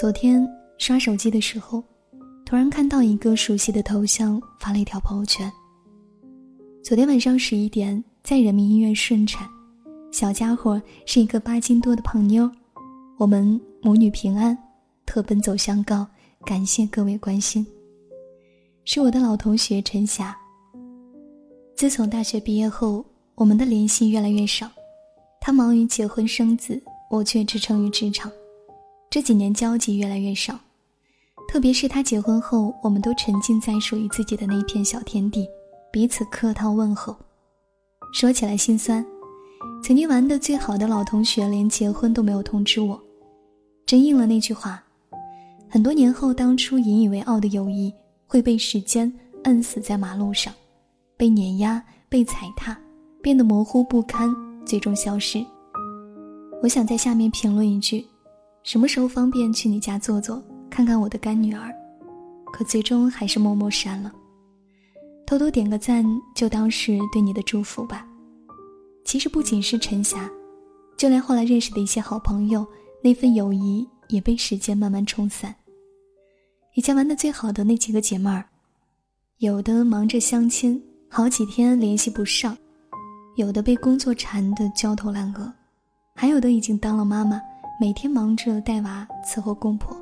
昨天刷手机的时候，突然看到一个熟悉的头像发了一条朋友圈。昨天晚上十一点，在人民医院顺产，小家伙是一个八斤多的胖妞，我们母女平安，特奔走相告，感谢各位关心。是我的老同学陈霞。自从大学毕业后，我们的联系越来越少，他忙于结婚生子，我却支撑于职场。这几年交集越来越少，特别是他结婚后，我们都沉浸在属于自己的那片小天地，彼此客套问候。说起来心酸，曾经玩的最好的老同学连结婚都没有通知我，真应了那句话：很多年后，当初引以为傲的友谊会被时间摁死在马路上，被碾压、被踩踏，变得模糊不堪，最终消失。我想在下面评论一句。什么时候方便去你家坐坐，看看我的干女儿？可最终还是默默删了，偷偷点个赞，就当是对你的祝福吧。其实不仅是陈霞，就连后来认识的一些好朋友，那份友谊也被时间慢慢冲散。以前玩的最好的那几个姐妹儿，有的忙着相亲，好几天联系不上；有的被工作缠得焦头烂额，还有的已经当了妈妈。每天忙着带娃伺候公婆，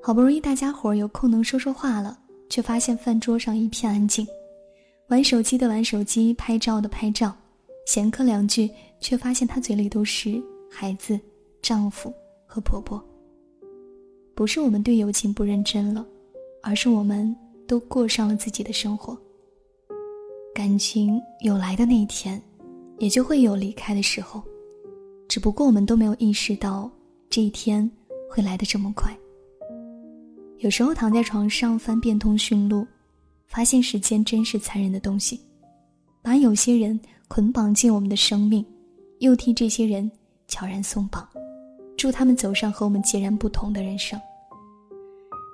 好不容易大家伙有空能说说话了，却发现饭桌上一片安静，玩手机的玩手机，拍照的拍照，闲客两句，却发现他嘴里都是孩子、丈夫和婆婆。不是我们对友情不认真了，而是我们都过上了自己的生活。感情有来的那一天，也就会有离开的时候。只不过我们都没有意识到这一天会来的这么快。有时候躺在床上翻遍通讯录，发现时间真是残忍的东西，把有些人捆绑进我们的生命，又替这些人悄然松绑，祝他们走上和我们截然不同的人生。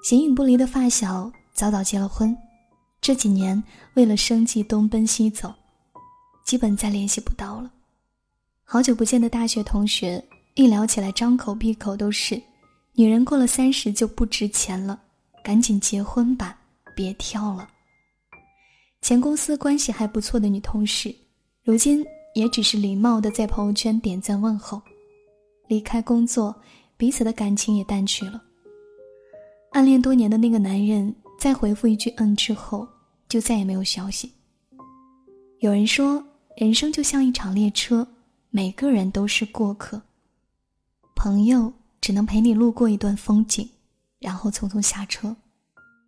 形影不离的发小早早结了婚，这几年为了生计东奔西走，基本再联系不到了。好久不见的大学同学，一聊起来张口闭口都是“女人过了三十就不值钱了，赶紧结婚吧，别挑了。”前公司关系还不错的女同事，如今也只是礼貌的在朋友圈点赞问候。离开工作，彼此的感情也淡去了。暗恋多年的那个男人，在回复一句“嗯”之后，就再也没有消息。有人说，人生就像一场列车。每个人都是过客，朋友只能陪你路过一段风景，然后匆匆下车，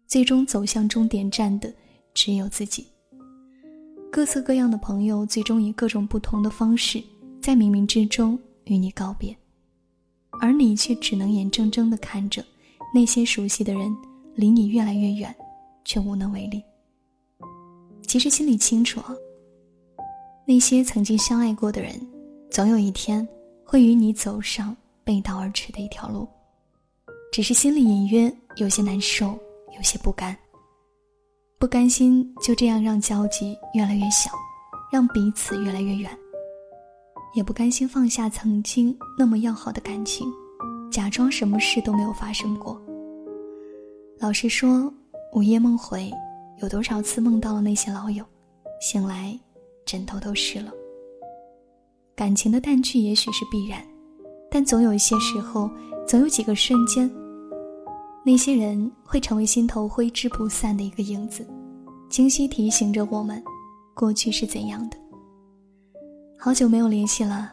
最终走向终点站的只有自己。各色各样的朋友，最终以各种不同的方式，在冥冥之中与你告别，而你却只能眼睁睁地看着那些熟悉的人离你越来越远，却无能为力。其实心里清楚啊，那些曾经相爱过的人。总有一天，会与你走上背道而驰的一条路，只是心里隐约有些难受，有些不甘。不甘心就这样让交集越来越小，让彼此越来越远，也不甘心放下曾经那么要好的感情，假装什么事都没有发生过。老实说，午夜梦回，有多少次梦到了那些老友，醒来，枕头都湿了。感情的淡去也许是必然，但总有一些时候，总有几个瞬间，那些人会成为心头挥之不散的一个影子，清晰提醒着我们，过去是怎样的。好久没有联系了，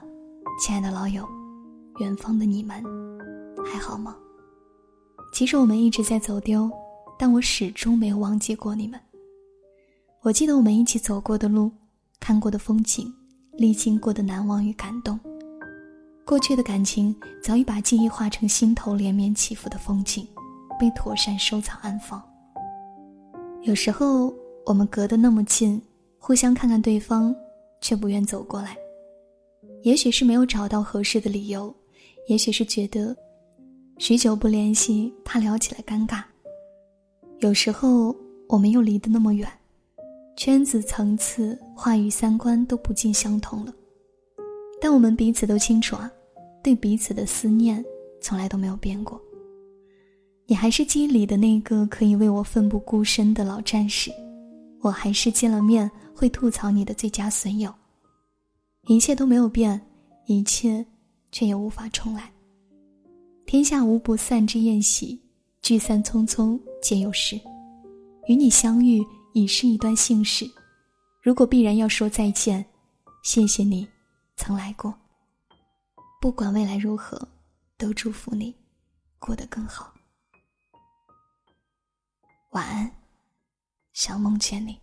亲爱的老友，远方的你们，还好吗？其实我们一直在走丢，但我始终没有忘记过你们。我记得我们一起走过的路，看过的风景。历经过的难忘与感动，过去的感情早已把记忆化成心头连绵起伏的风景，被妥善收藏安放。有时候我们隔得那么近，互相看看对方，却不愿走过来。也许是没有找到合适的理由，也许是觉得许久不联系，怕聊起来尴尬。有时候我们又离得那么远。圈子、层次、话语、三观都不尽相同了，但我们彼此都清楚啊，对彼此的思念从来都没有变过。你还是记忆里的那个可以为我奋不顾身的老战士，我还是见了面会吐槽你的最佳损友。一切都没有变，一切却也无法重来。天下无不散之宴席，聚散匆匆皆有时。与你相遇已是一段幸事，如果必然要说再见，谢谢你曾来过。不管未来如何，都祝福你过得更好。晚安，想梦见你。